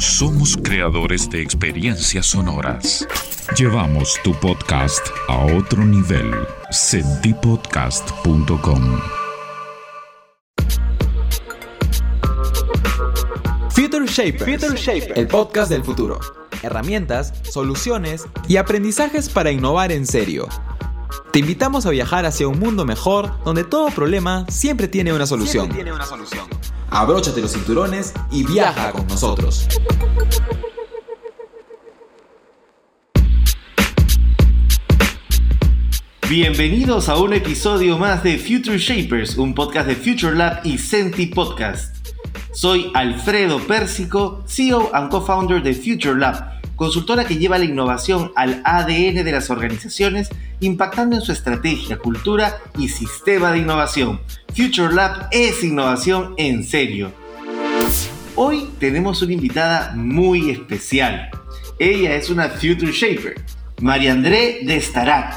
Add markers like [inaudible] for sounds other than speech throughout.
somos creadores de experiencias sonoras. Llevamos tu podcast a otro nivel. Sentipodcast.com Future Shapers, el podcast del futuro. Herramientas, soluciones y aprendizajes para innovar en serio. Te invitamos a viajar hacia un mundo mejor donde todo problema siempre tiene una solución. Tiene una solución. Abróchate los cinturones y viaja con nosotros. Bienvenidos a un episodio más de Future Shapers, un podcast de Future Lab y Senti Podcast. Soy Alfredo Pérsico, CEO and co-founder de Future Lab, consultora que lleva la innovación al ADN de las organizaciones, impactando en su estrategia, cultura y sistema de innovación. Future Lab es innovación en serio. Hoy tenemos una invitada muy especial. Ella es una Future Shaper, María André de Starat.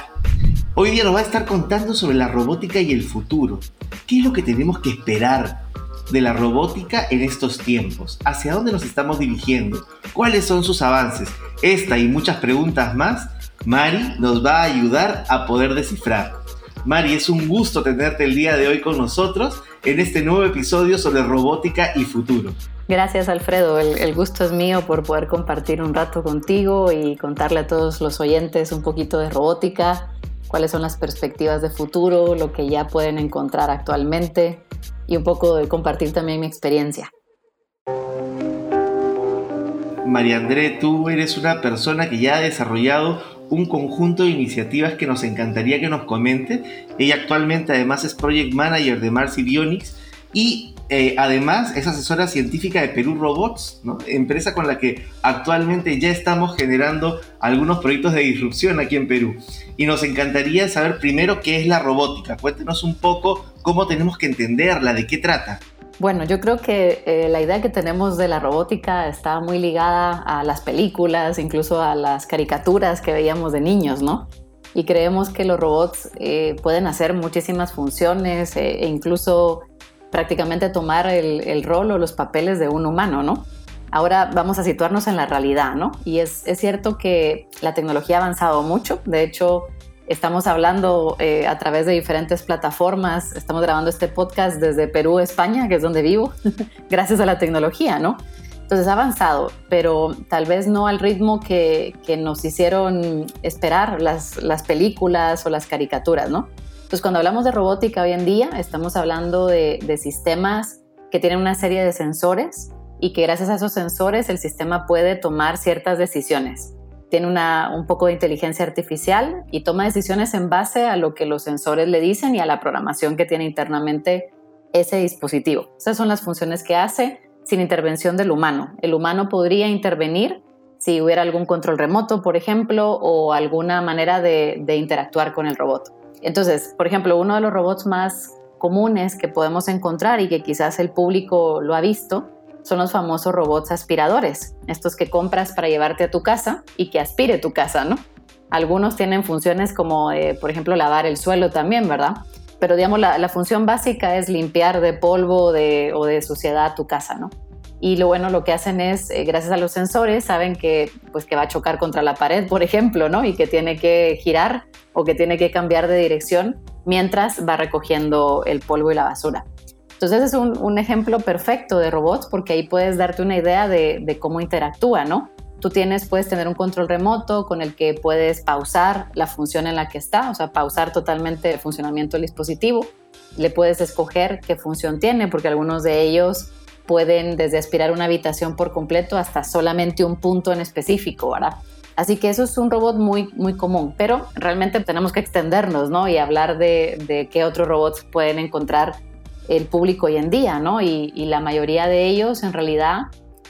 Hoy día nos va a estar contando sobre la robótica y el futuro. ¿Qué es lo que tenemos que esperar de la robótica en estos tiempos? ¿Hacia dónde nos estamos dirigiendo? ¿Cuáles son sus avances? Esta y muchas preguntas más, Mari nos va a ayudar a poder descifrar. Mari, es un gusto tenerte el día de hoy con nosotros en este nuevo episodio sobre robótica y futuro. Gracias Alfredo, el, el, gusto es mío por poder compartir un rato contigo y contarle a todos los oyentes un poquito de robótica, cuáles son las perspectivas de futuro, lo que ya pueden encontrar actualmente y un poco de compartir también mi experiencia. María André, tú eres una persona que ya ha desarrollado un conjunto de iniciativas que nos encantaría que nos comente. Ella actualmente además es Project Manager de Mars Bionics y eh, además es asesora científica de Perú Robots, empresa con la que actualmente ya estamos generando algunos proyectos de disrupción aquí en Perú. Y nos encantaría saber primero qué es la robótica. Cuéntenos un poco cómo tenemos que entenderla, de qué trata. Bueno, yo creo que eh, la idea que tenemos de la robótica está muy ligada a las películas, incluso a las caricaturas que veíamos de niños, ¿no? Y creemos que los robots eh, pueden hacer muchísimas funciones e incluso prácticamente tomar el, rol o los papeles de un humano, ¿no? Ahora vamos a situarnos en la realidad, ¿no? Y es, cierto que la tecnología ha avanzado mucho, de hecho estamos hablando eh, a través de diferentes plataformas, estamos grabando este podcast desde Perú, España, que es donde vivo, [laughs] gracias a la tecnología, ¿no? Entonces ha avanzado, pero tal vez no al ritmo que, nos hicieron esperar las, las películas o las caricaturas, ¿no? Entonces, cuando hablamos de robótica hoy en día, estamos hablando de, sistemas que tienen una serie de sensores y que gracias a esos sensores el sistema puede tomar ciertas decisiones. Tiene un poco de inteligencia artificial y toma decisiones en base a lo que los sensores le dicen y a la programación que tiene internamente ese dispositivo. Esas son las funciones que hace sin intervención del humano. El humano podría intervenir si hubiera algún control remoto, por ejemplo, o alguna manera de interactuar con el robot. Entonces, por ejemplo, uno de los robots más comunes que podemos encontrar y que quizás el público lo ha visto son los famosos robots aspiradores, estos que compras para llevarte a tu casa y que aspire tu casa, ¿no? Algunos tienen funciones como, por ejemplo, lavar el suelo también, ¿verdad? Pero digamos, la, función básica es limpiar de polvo o de suciedad tu casa, ¿no? Y lo bueno, lo que hacen es, eh, gracias a los sensores, saben que, pues, que va a chocar contra la pared, por ejemplo, ¿no? Y que tiene que girar o que tiene que cambiar de dirección mientras va recogiendo el polvo y la basura. Entonces es un, ejemplo perfecto de robots porque ahí puedes darte una idea de, cómo interactúa, ¿no? Tú tienes, puedes tener un control remoto con el que puedes pausar la función en la que está, o sea, pausar totalmente el funcionamiento del dispositivo. Le puedes escoger qué función tiene, porque algunos de ellos pueden desde aspirar una habitación por completo hasta solamente un punto en específico, ¿verdad? Así que eso es un robot muy, muy común, pero realmente tenemos que extendernos, ¿no? Y hablar de, qué otros robots pueden encontrar el público hoy en día, ¿no? Y, la mayoría de ellos, en realidad,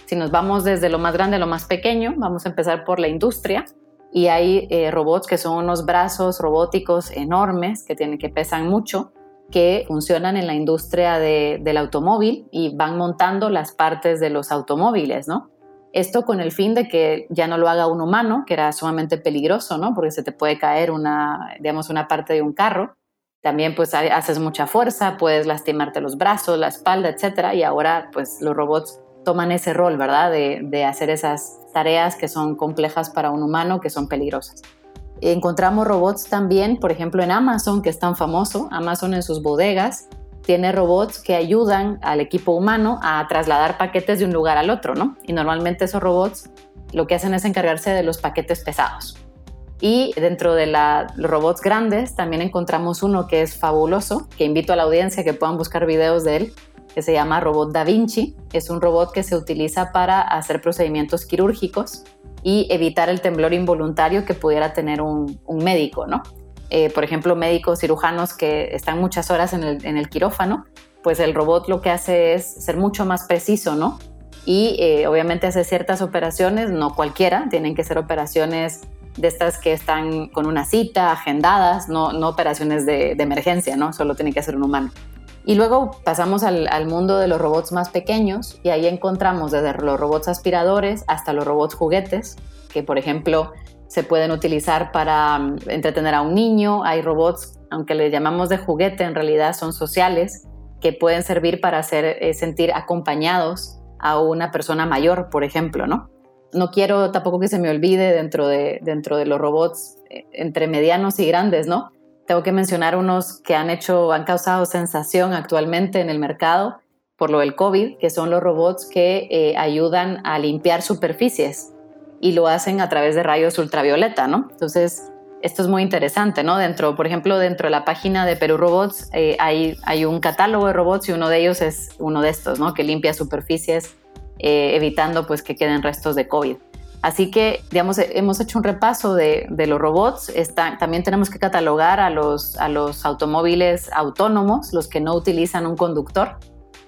si nos vamos desde lo más grande a lo más pequeño, vamos a empezar por la industria. Y hay eh, robots que son unos brazos robóticos enormes que, tienen, que pesan mucho, que funcionan en la industria del automóvil y van montando las partes de los automóviles, ¿no? Esto con el fin de que ya no lo haga un humano, que era sumamente peligroso, ¿no? Porque se te puede caer una, digamos, una parte de un carro. También pues haces mucha fuerza, puedes lastimarte los brazos, la espalda, etcétera. Y ahora pues los robots toman ese rol, ¿verdad? De, de hacer esas tareas que son complejas para un humano, que son peligrosas. Encontramos robots también, por ejemplo, en Amazon, que es tan famoso. Amazon en sus bodegas tiene robots que ayudan al equipo humano a trasladar paquetes de un lugar al otro, ¿no? Y normalmente esos robots lo que hacen es encargarse de los paquetes pesados. Y dentro de los robots grandes también encontramos uno que es fabuloso, que invito a la audiencia que puedan buscar videos de él, que se llama Robot Da Vinci. Es un robot que se utiliza para hacer procedimientos quirúrgicos y evitar el temblor involuntario que pudiera tener un, médico, ¿no? Eh, por ejemplo, médicos cirujanos que están muchas horas en el, quirófano, pues el robot lo que hace es ser mucho más preciso, ¿no? Y eh, obviamente hace ciertas operaciones, no cualquiera, tienen que ser operaciones de estas que están con una cita, agendadas, no, no operaciones de, de emergencia, ¿no? Solo tiene que hacer un humano. Y luego pasamos al, mundo de los robots más pequeños y ahí encontramos desde los robots aspiradores hasta los robots juguetes, que por ejemplo se pueden utilizar para mm, entretener a un niño. Hay robots, aunque les llamamos de juguete, en realidad son sociales, que pueden servir para hacer eh, sentir acompañados a una persona mayor, por ejemplo, ¿no? No quiero tampoco que se me olvide dentro de, dentro de los robots eh, entre medianos y grandes, ¿no? Tengo que mencionar unos que han hecho, han causado sensación actualmente en el mercado por lo del COVID, que son los robots que eh, ayudan a limpiar superficies y lo hacen a través de rayos ultravioleta, ¿no? Entonces, esto es muy interesante, ¿no? Dentro, por ejemplo, dentro de la página de Perú Robots eh, hay, hay un catálogo de robots y uno de ellos es uno de estos, ¿no? Que limpia superficies eh, evitando pues que queden restos de COVID. Así que, digamos, hemos hecho un repaso de, los robots. también tenemos que catalogar a los, a los automóviles autónomos, los que no utilizan un conductor.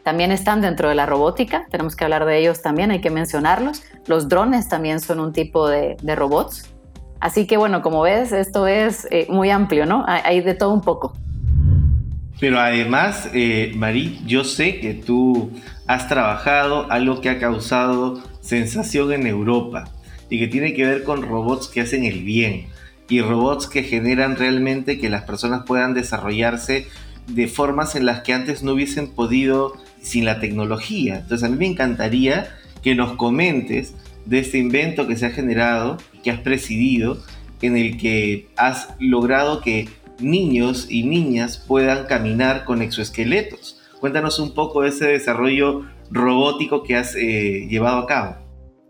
También están dentro de la robótica, tenemos que hablar de ellos también, hay que mencionarlos. Los drones también son un tipo de, robots. Así que, bueno, como ves, esto es eh, muy amplio, ¿no? Hay de todo un poco. Pero además, eh, Marí, yo sé que tú has trabajado algo que ha causado sensación en Europa y que tiene que ver con robots que hacen el bien y robots que generan realmente que las personas puedan desarrollarse de formas en las que antes no hubiesen podido sin la tecnología. Entonces a mí me encantaría que nos comentes de este invento que se ha generado, que has presidido, en el que has logrado que niños y niñas puedan caminar con exoesqueletos. Cuéntanos un poco de ese desarrollo robótico que has eh, llevado a cabo.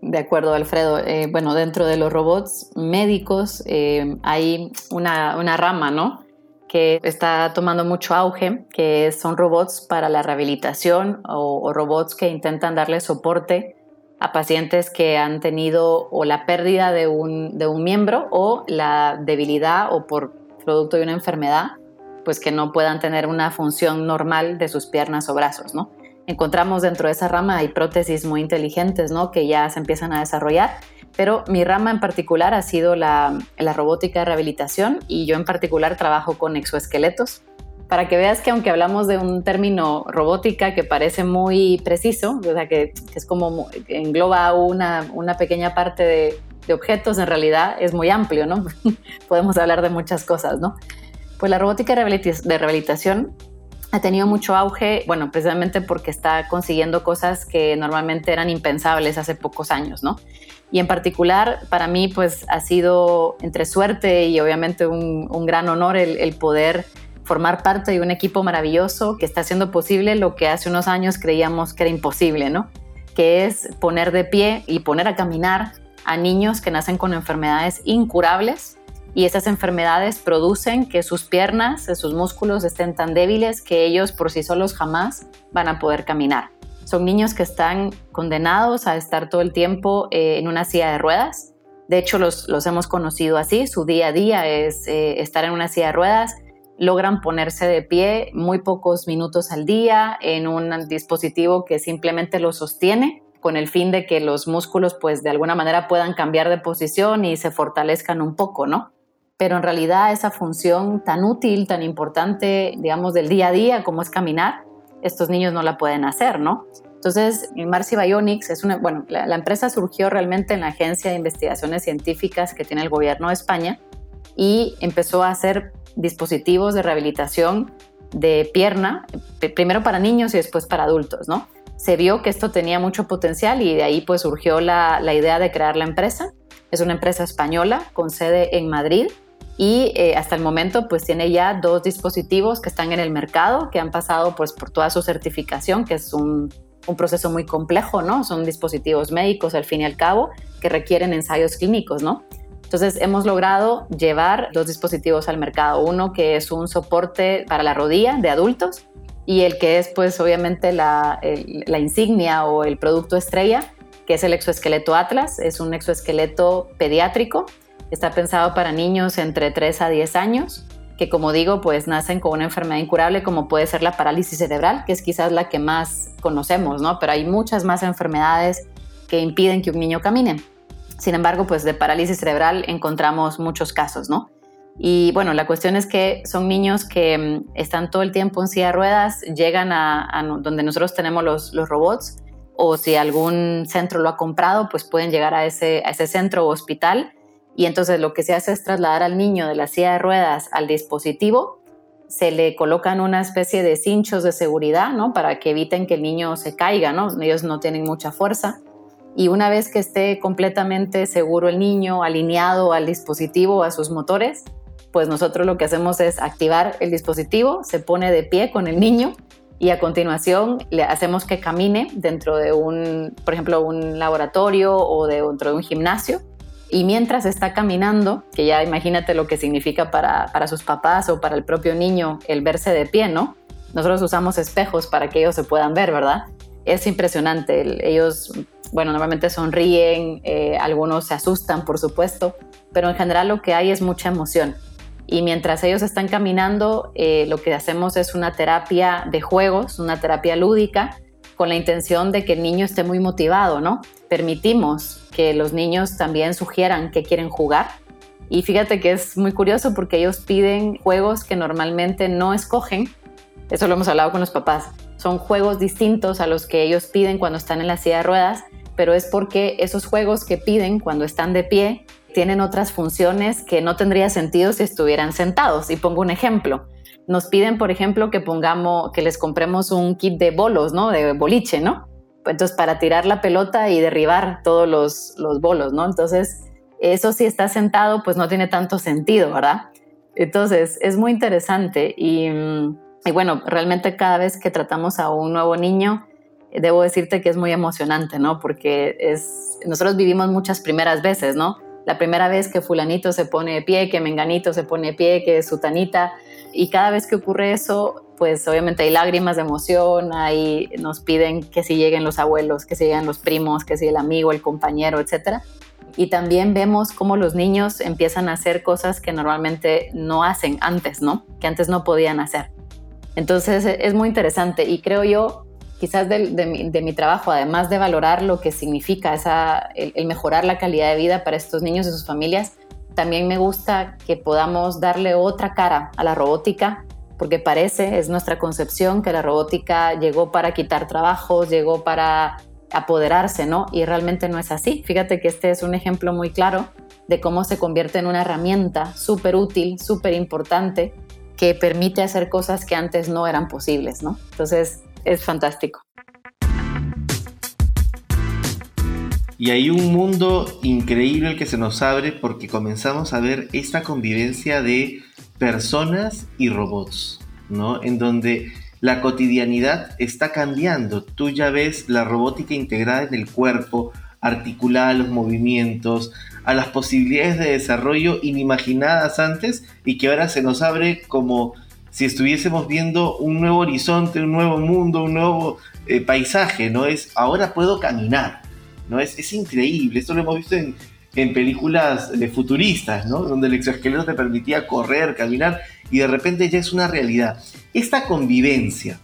De acuerdo, Alfredo. Eh, bueno, dentro de los robots médicos eh, hay una, rama, ¿no? Que está tomando mucho auge, que son robots para la rehabilitación o, robots que intentan darle soporte a pacientes que han tenido o la pérdida de un, de un miembro o la debilidad o por producto de una enfermedad, pues que no puedan tener una función normal de sus piernas o brazos, ¿no? Encontramos dentro de esa rama hay prótesis muy inteligentes, ¿no? Que ya se empiezan a desarrollar. Pero mi rama en particular ha sido la, robótica de rehabilitación y yo en particular trabajo con exoesqueletos. Para que veas que aunque hablamos de un término robótica que parece muy preciso, o sea, que, es como engloba una, una pequeña parte de, de objetos, en realidad es muy amplio, ¿no? [laughs] Podemos hablar de muchas cosas, ¿no? Pues la robótica de rehabilitación ha tenido mucho auge, bueno, precisamente porque está consiguiendo cosas que normalmente eran impensables hace pocos años, ¿no? Y en particular, para mí, pues ha sido entre suerte y obviamente un, gran honor el, poder formar parte de un equipo maravilloso que está haciendo posible lo que hace unos años creíamos que era imposible, ¿no? Que es poner de pie y poner a caminar a niños que nacen con enfermedades incurables y esas enfermedades producen que sus piernas, sus músculos estén tan débiles que ellos por sí solos jamás van a poder caminar. Son niños que están condenados a estar todo el tiempo eh, en una silla de ruedas. De hecho, los, hemos conocido así. Su día a día es eh, estar en una silla de ruedas. Logran ponerse de pie muy pocos minutos al día en un dispositivo que simplemente los sostiene con el fin de que los músculos pues de alguna manera puedan cambiar de posición y se fortalezcan un poco, ¿no? Pero en realidad esa función tan útil, tan importante, digamos, del día a día, como es caminar, estos niños no la pueden hacer, ¿no? Entonces, Marcy Bionics es una, bueno, la, empresa surgió realmente en la Agencia de Investigaciones Científicas que tiene el gobierno de España y empezó a hacer dispositivos de rehabilitación de pierna, primero para niños y después para adultos, ¿no? se vio que esto tenía mucho potencial y de ahí pues surgió la, la idea de crear la empresa. Es una empresa española con sede en Madrid y eh, hasta el momento pues tiene ya dos dispositivos que están en el mercado, que han pasado pues por toda su certificación, que es un, proceso muy complejo, ¿no? Son dispositivos médicos al fin y al cabo que requieren ensayos clínicos, ¿no? Entonces hemos logrado llevar dos dispositivos al mercado, uno que es un soporte para la rodilla de adultos y el que es pues obviamente la insignia o el producto estrella, que es el exoesqueleto Atlas, es un exoesqueleto pediátrico Está pensado para niños entre 3 a 10 años, que como digo, pues nacen con una enfermedad incurable como puede ser la parálisis cerebral, que es quizás la que más conocemos, ¿no? Pero hay muchas más enfermedades que impiden que un niño camine. Sin embargo, pues de parálisis cerebral encontramos muchos casos, ¿no? Y bueno, la cuestión es que son niños que mm, están todo el tiempo en silla de ruedas, llegan a, donde nosotros tenemos los, robots, o si algún centro lo ha comprado, pues pueden llegar a ese, a ese centro o hospital y entonces lo que se hace es trasladar al niño de la silla de ruedas al dispositivo, se le colocan una especie de cinchos de seguridad, ¿no? Para que eviten que el niño se caiga, ¿no? Ellos no tienen mucha fuerza. Y una vez que esté completamente seguro el niño, alineado al dispositivo, a sus motores, pues nosotros lo que hacemos es activar el dispositivo, se pone de pie con el niño y a continuación le hacemos que camine dentro de un, por ejemplo, un laboratorio o dentro de un gimnasio y mientras está caminando, que ya imagínate lo que significa para, para sus papás o para el propio niño el verse de pie, ¿no? Nosotros usamos espejos para que ellos se puedan ver, ¿verdad? Es impresionante. Ellos, bueno, normalmente sonríen, eh, algunos se asustan, por supuesto, pero en general lo que hay es mucha emoción. Y mientras ellos están caminando, eh, lo que hacemos es una terapia de juegos, una terapia lúdica, con la intención de que el niño esté muy motivado, ¿no? Permitimos que los niños también sugieran que quieren jugar. Y fíjate que es muy curioso porque ellos piden juegos que normalmente no escogen. Eso lo hemos hablado con los papás. Son juegos distintos a los que ellos piden cuando están en la silla de ruedas, pero es porque esos juegos que piden cuando están de pie tienen otras funciones que no tendría sentido si estuvieran sentados. Y pongo un ejemplo. Nos piden, por ejemplo, que pongamos, que les compremos un kit de bolos, ¿no? De boliche, ¿no? entonces para tirar la pelota y derribar todos los, los bolos, ¿no? Entonces, eso si está sentado, pues no tiene tanto sentido, ¿verdad? Entonces, es muy interesante y, y, bueno, realmente cada vez que tratamos a un nuevo niño, debo decirte que es muy emocionante, ¿no? Porque es, nosotros vivimos muchas primeras veces, ¿no? La primera vez que fulanito se pone de pie, que menganito se pone de pie, que sutanita, y cada vez que ocurre eso, pues obviamente hay lágrimas de emoción, ahí nos piden que si lleguen los abuelos, que si lleguen los primos, que si el amigo, el compañero, etc. Y también vemos cómo los niños empiezan a hacer cosas que normalmente no hacen antes, ¿no? Que antes no podían hacer. Entonces es muy interesante y creo yo, quizás de, mi, trabajo, además de valorar lo que significa esa, el mejorar la calidad de vida para estos niños y sus familias, también me gusta que podamos darle otra cara a la robótica porque parece, es nuestra concepción, que la robótica llegó para quitar trabajos, llegó para apoderarse, ¿no? Y realmente no es así. Fíjate que este es un ejemplo muy claro de cómo se convierte en una herramienta súper útil, súper importante, que permite hacer cosas que antes no eran posibles, ¿no? Entonces, es fantástico. Y hay un mundo increíble el que se nos abre porque comenzamos a ver esta convivencia de personas y robots, ¿no? En donde la cotidianidad está cambiando. Tú ya ves la robótica integrada en el cuerpo, articulada a los movimientos, a las posibilidades de desarrollo inimaginadas antes y que ahora se nos abre como si estuviésemos viendo un nuevo horizonte, un nuevo mundo, un nuevo eh, paisaje, ¿no? Es ahora puedo caminar, ¿no? Es, es increíble, esto lo hemos visto en, en películas eh, futuristas, ¿no? Donde el exoesqueleto te permitía correr, caminar y de repente ya es una realidad. Esta convivencia,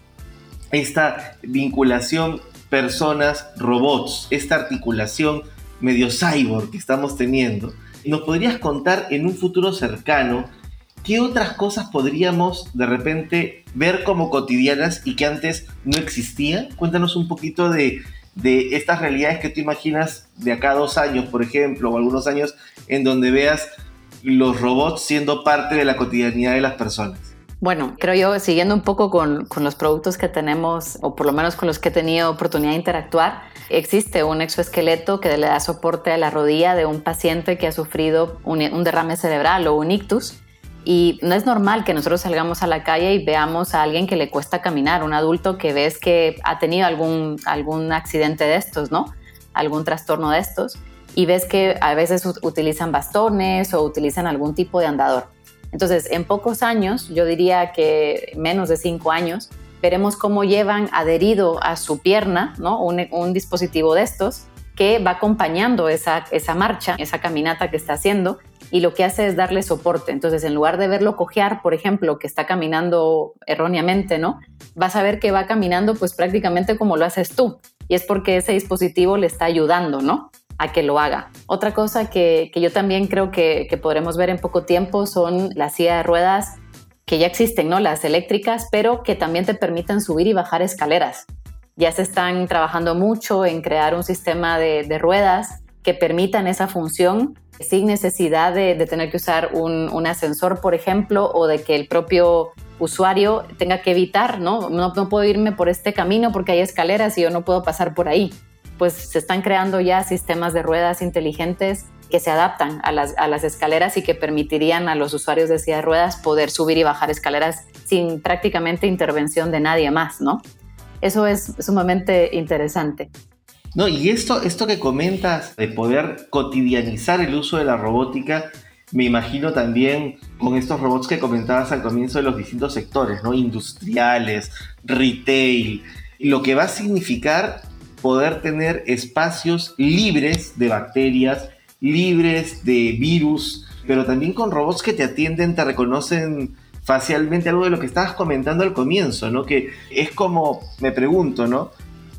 esta vinculación personas, robots, esta articulación medio cyborg que estamos teniendo, ¿nos podrías contar en un futuro cercano qué otras cosas podríamos de repente ver como cotidianas y que antes no existían? Cuéntanos un poquito de de estas realidades que tú imaginas de acá a dos años, por ejemplo, o algunos años, en donde veas los robots siendo parte de la cotidianidad de las personas? Bueno, creo yo, siguiendo un poco con, con, los productos que tenemos, o por lo menos con los que he tenido oportunidad de interactuar, existe un exoesqueleto que le da soporte a la rodilla de un paciente que ha sufrido un, un derrame cerebral o un ictus. Y no es normal que nosotros salgamos a la calle y veamos a alguien que le cuesta caminar, un adulto que ves que ha tenido algún, algún accidente de estos, ¿no? Algún trastorno de estos. Y ves que a veces utilizan bastones o utilizan algún tipo de andador. Entonces, en pocos años, yo diría que menos de cinco años, veremos cómo llevan adherido a su pierna ¿no? un, dispositivo de estos que va acompañando esa, esa marcha, esa caminata que está haciendo y lo que hace es darle soporte. Entonces, en lugar de verlo cojear, por ejemplo, que está caminando erróneamente, ¿no? Vas a ver que va caminando pues prácticamente como lo haces tú. Y es porque ese dispositivo le está ayudando, ¿no? a que lo haga. Otra cosa que, yo también creo que, podremos ver en poco tiempo son las silla de ruedas que ya existen, ¿no? Las eléctricas, pero que también te permitan subir y bajar escaleras. Ya se están trabajando mucho en crear un sistema de, ruedas que permitan esa función sin necesidad de, tener que usar un, ascensor, por ejemplo, o de que el propio usuario tenga que evitar, ¿no? ¿no? Puedo irme por este camino porque hay escaleras y yo no puedo pasar por ahí pues se están creando ya sistemas de ruedas inteligentes que se adaptan a las, escaleras y que permitirían a los usuarios de silla de ruedas poder subir y bajar escaleras sin prácticamente intervención de nadie más, ¿no? Eso es sumamente interesante. No, y esto, esto que comentas de poder cotidianizar el uso de la robótica, me imagino también con estos robots que comentabas al comienzo de los distintos sectores, ¿no? Industriales, retail, lo que va a significar poder tener espacios libres de bacterias, libres de virus, pero también con robots que te atienden, te reconocen facialmente algo de lo que estabas comentando al comienzo, ¿no? Que es como, me pregunto, ¿no?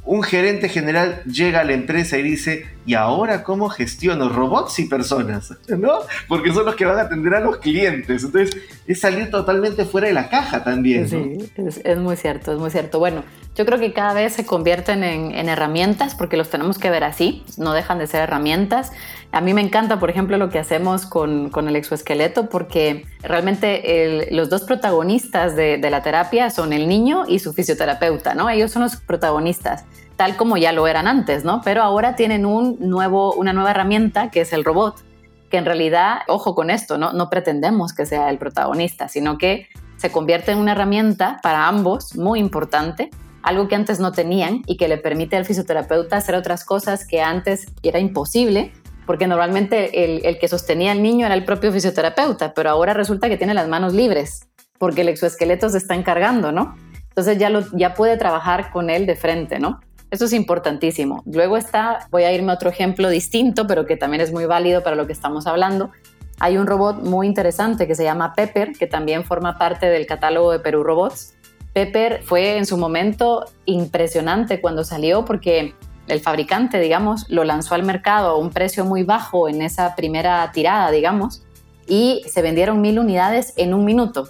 Un gerente general llega a la empresa y dice, ¿y ahora cómo gestiono robots y personas? ¿No? Porque son los que van a atender a los clientes. Entonces, es salir totalmente fuera de la caja también. Sí, es, muy cierto, es muy cierto. Bueno, yo creo que cada vez se convierten en, herramientas porque los tenemos que ver así, no dejan de ser herramientas. A mí me encanta, por ejemplo, lo que hacemos con, el exoesqueleto porque realmente los dos protagonistas de, de la terapia son el niño y su fisioterapeuta, ¿no? Ellos son los protagonistas tal como ya lo eran antes, ¿no? Pero ahora tienen un nuevo, una nueva herramienta que es el robot, que en realidad, ojo con esto, ¿no? no pretendemos que sea el protagonista, sino que se convierte en una herramienta para ambos muy importante, algo que antes no tenían y que le permite al fisioterapeuta hacer otras cosas que antes era imposible, porque normalmente el, el que sostenía al niño era el propio fisioterapeuta, pero ahora resulta que tiene las manos libres, porque el exoesqueleto se está encargando, ¿no? Entonces ya, lo, ya puede trabajar con él de frente, ¿no? Eso es importantísimo. Luego está, voy a irme a otro ejemplo distinto, pero que también es muy válido para lo que estamos hablando. Hay un robot muy interesante que se llama Pepper, que también forma parte del catálogo de Perú Robots. Pepper fue en su momento impresionante cuando salió porque el fabricante, digamos, lo lanzó al mercado a un precio muy bajo en esa primera tirada, digamos, y se vendieron mil unidades en un minuto.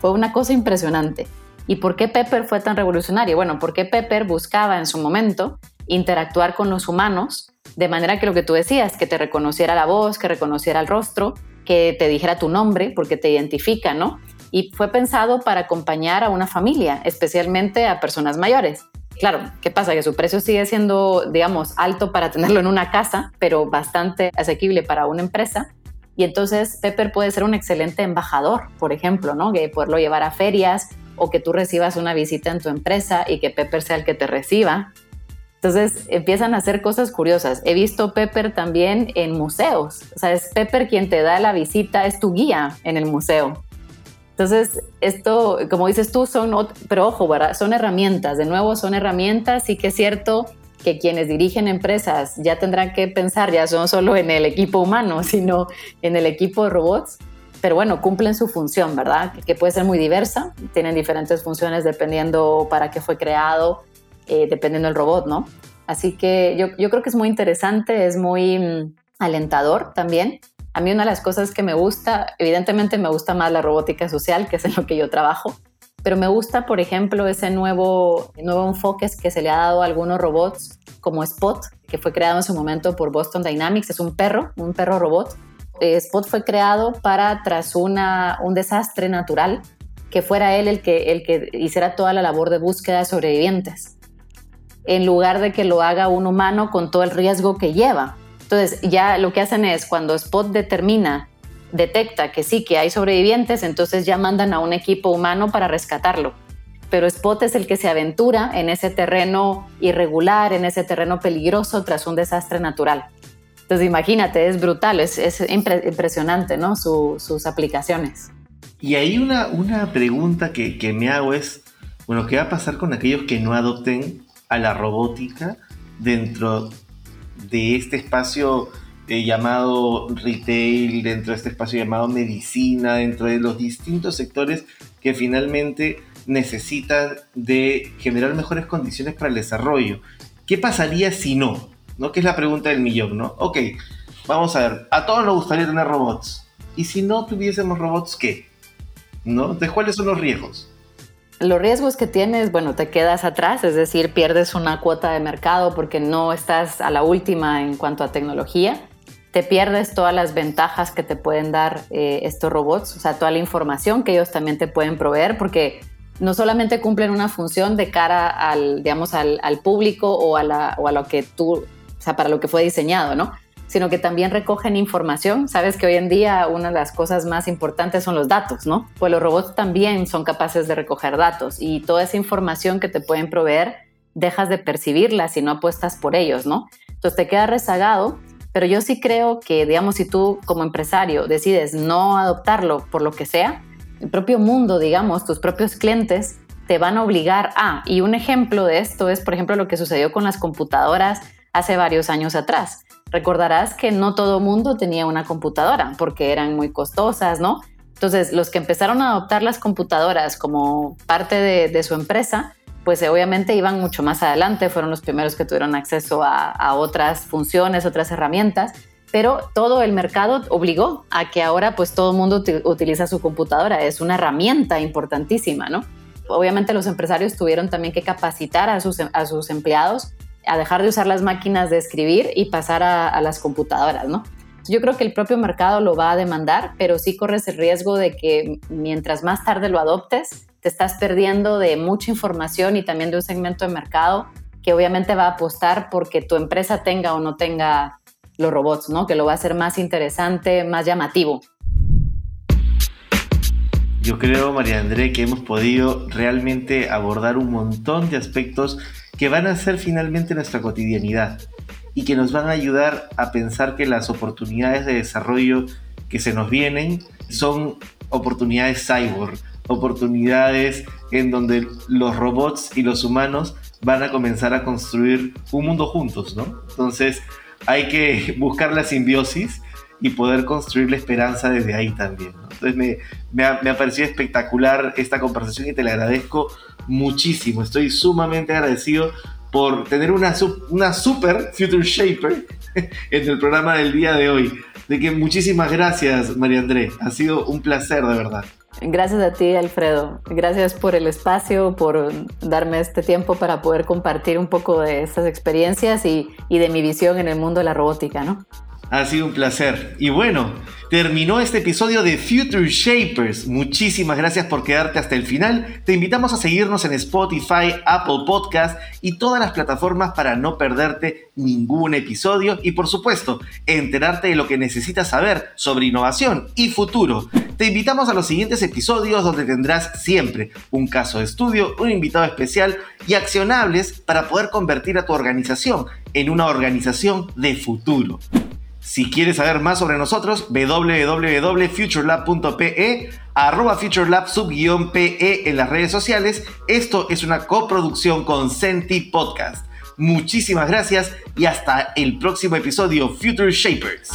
Fue una cosa impresionante. ¿Y por qué Pepper fue tan revolucionario? Bueno, porque Pepper buscaba en su momento interactuar con los humanos de manera que lo que tú decías, que te reconociera la voz, que reconociera el rostro, que te dijera tu nombre, porque te identifica, ¿no? Y fue pensado para acompañar a una familia, especialmente a personas mayores. Claro, ¿qué pasa? Que su precio sigue siendo, digamos, alto para tenerlo en una casa, pero bastante asequible para una empresa. Y entonces Pepper puede ser un excelente embajador, por ejemplo, ¿no? Que poderlo llevar a ferias, o que tú recibas una visita en tu empresa y que Pepper sea el que te reciba. Entonces empiezan a hacer cosas curiosas. He visto Pepper también en museos. O sea, es Pepper quien te da la visita, es tu guía en el museo. Entonces, esto, como dices tú, son, pero ojo, ¿verdad? son herramientas. De nuevo, son herramientas. Sí que es cierto que quienes dirigen empresas ya tendrán que pensar ya no solo en el equipo humano, [laughs] sino en el equipo de robots pero bueno, cumplen su función, ¿verdad? Que puede ser muy diversa, tienen diferentes funciones dependiendo para qué fue creado, eh, dependiendo del robot, ¿no? Así que yo, creo que es muy interesante, es muy mm, alentador también. A mí una de las cosas que me gusta, evidentemente me gusta más la robótica social, que es en lo que yo trabajo, pero me gusta, por ejemplo, ese nuevo, nuevo enfoque que se le ha dado a algunos robots como Spot, que fue creado en su momento por Boston Dynamics, es un perro, un perro robot, eh, Spot fue creado para, tras un desastre natural, que fuera él el que hiciera toda la labor de búsqueda de sobrevivientes, en lugar de que lo haga un humano con todo el riesgo que lleva. Entonces, ya lo que hacen es, cuando Spot determina, detecta que sí, que hay sobrevivientes, entonces ya mandan a un equipo humano para rescatarlo. Pero Spot es el que se aventura en ese terreno irregular, en ese terreno peligroso tras un desastre natural. Entonces, imagínate, es brutal, es, impresionante, ¿no? sus aplicaciones. Y ahí una, una pregunta que, que me hago es, bueno, ¿qué va a pasar con aquellos que no adopten a la robótica dentro de este espacio eh, llamado retail, dentro de este espacio llamado medicina, dentro de los distintos sectores que finalmente necesitan de generar mejores condiciones para el desarrollo. ¿Qué pasaría si no? ¿No? Que es la pregunta del millón, ¿no? Ok, vamos a ver, a todos nos gustaría tener robots. ¿Y si no tuviésemos robots, qué? ¿no? ¿De cuáles son los riesgos? Los riesgos que tienes, bueno, te quedas atrás, es decir, pierdes una cuota de mercado porque no estás a la última en cuanto a tecnología. Te pierdes todas las ventajas que te pueden dar eh, estos robots, o sea, toda la información que ellos también te pueden proveer, porque no solamente cumplen una función de cara al, digamos, al, público o a, la, o a lo que tú, o sea, para lo que fue diseñado, ¿no? Sino que también recogen información. Sabes que hoy en día una de las cosas más importantes son los datos, ¿no? Pues los robots también son capaces de recoger datos y toda esa información que te pueden proveer, dejas de percibirla si no apuestas por ellos, ¿no? Entonces te queda rezagado, pero yo sí creo que, digamos, si tú como empresario decides no adoptarlo por lo que sea, el propio mundo, digamos, tus propios clientes te van a obligar a, y un ejemplo de esto es, por ejemplo, lo que sucedió con las computadoras hace varios años atrás Recordarás que no todo mundo tenía una computadora porque eran muy costosas, ¿no? Entonces, los que empezaron a adoptar las computadoras como parte de, su empresa, pues obviamente iban mucho más adelante, fueron los primeros que tuvieron acceso a, otras funciones, otras herramientas, pero todo el mercado obligó a que ahora pues todo el mundo utiliza su computadora, es una herramienta importantísima, ¿no? Obviamente los empresarios tuvieron también que capacitar a sus, a sus empleados a dejar de usar las máquinas de escribir y pasar a, las computadoras, ¿no? Yo creo que el propio mercado lo va a demandar, pero sí corres el riesgo de que mientras más tarde lo adoptes, te estás perdiendo de mucha información y también de un segmento de mercado que obviamente va a apostar porque tu empresa tenga o no tenga los robots, ¿no? Que lo va a hacer más interesante, más llamativo. Yo creo, María André, que hemos podido realmente abordar un montón de aspectos que van a ser finalmente nuestra cotidianidad y que nos van a ayudar a pensar que las oportunidades de desarrollo que se nos vienen son oportunidades cyborg, oportunidades en donde los robots y los humanos van a comenzar a construir un mundo juntos, ¿no? Entonces hay que buscar la simbiosis y poder construir la esperanza desde ahí también. Entonces me, me, ha, me ha parecido espectacular esta conversación y te la agradezco muchísimo. Estoy sumamente agradecido por tener una, una super Future Shaper [laughs] en el programa del día de hoy. De que muchísimas gracias, María André. Ha sido un placer, de verdad. Gracias a ti, Alfredo. Gracias por el espacio, por darme este tiempo para poder compartir un poco de estas experiencias y, y de mi visión en el mundo de la robótica, ¿no? Ha sido un placer. Y bueno, terminó este episodio de Future Shapers. Muchísimas gracias por quedarte hasta el final. Te invitamos a seguirnos en Spotify, Apple Podcast y todas las plataformas para no perderte ningún episodio y por supuesto, enterarte de lo que necesitas saber sobre innovación y futuro. Te invitamos a los siguientes episodios donde tendrás siempre un caso de estudio, un invitado especial y accionables para poder convertir a tu organización en una organización de futuro. Si quieres saber más sobre nosotros, www.futurelab.pe, arroba futurelab sub-pe en las redes sociales. Esto es una coproducción con Senti Podcast. Muchísimas gracias y hasta el próximo episodio Future Shapers.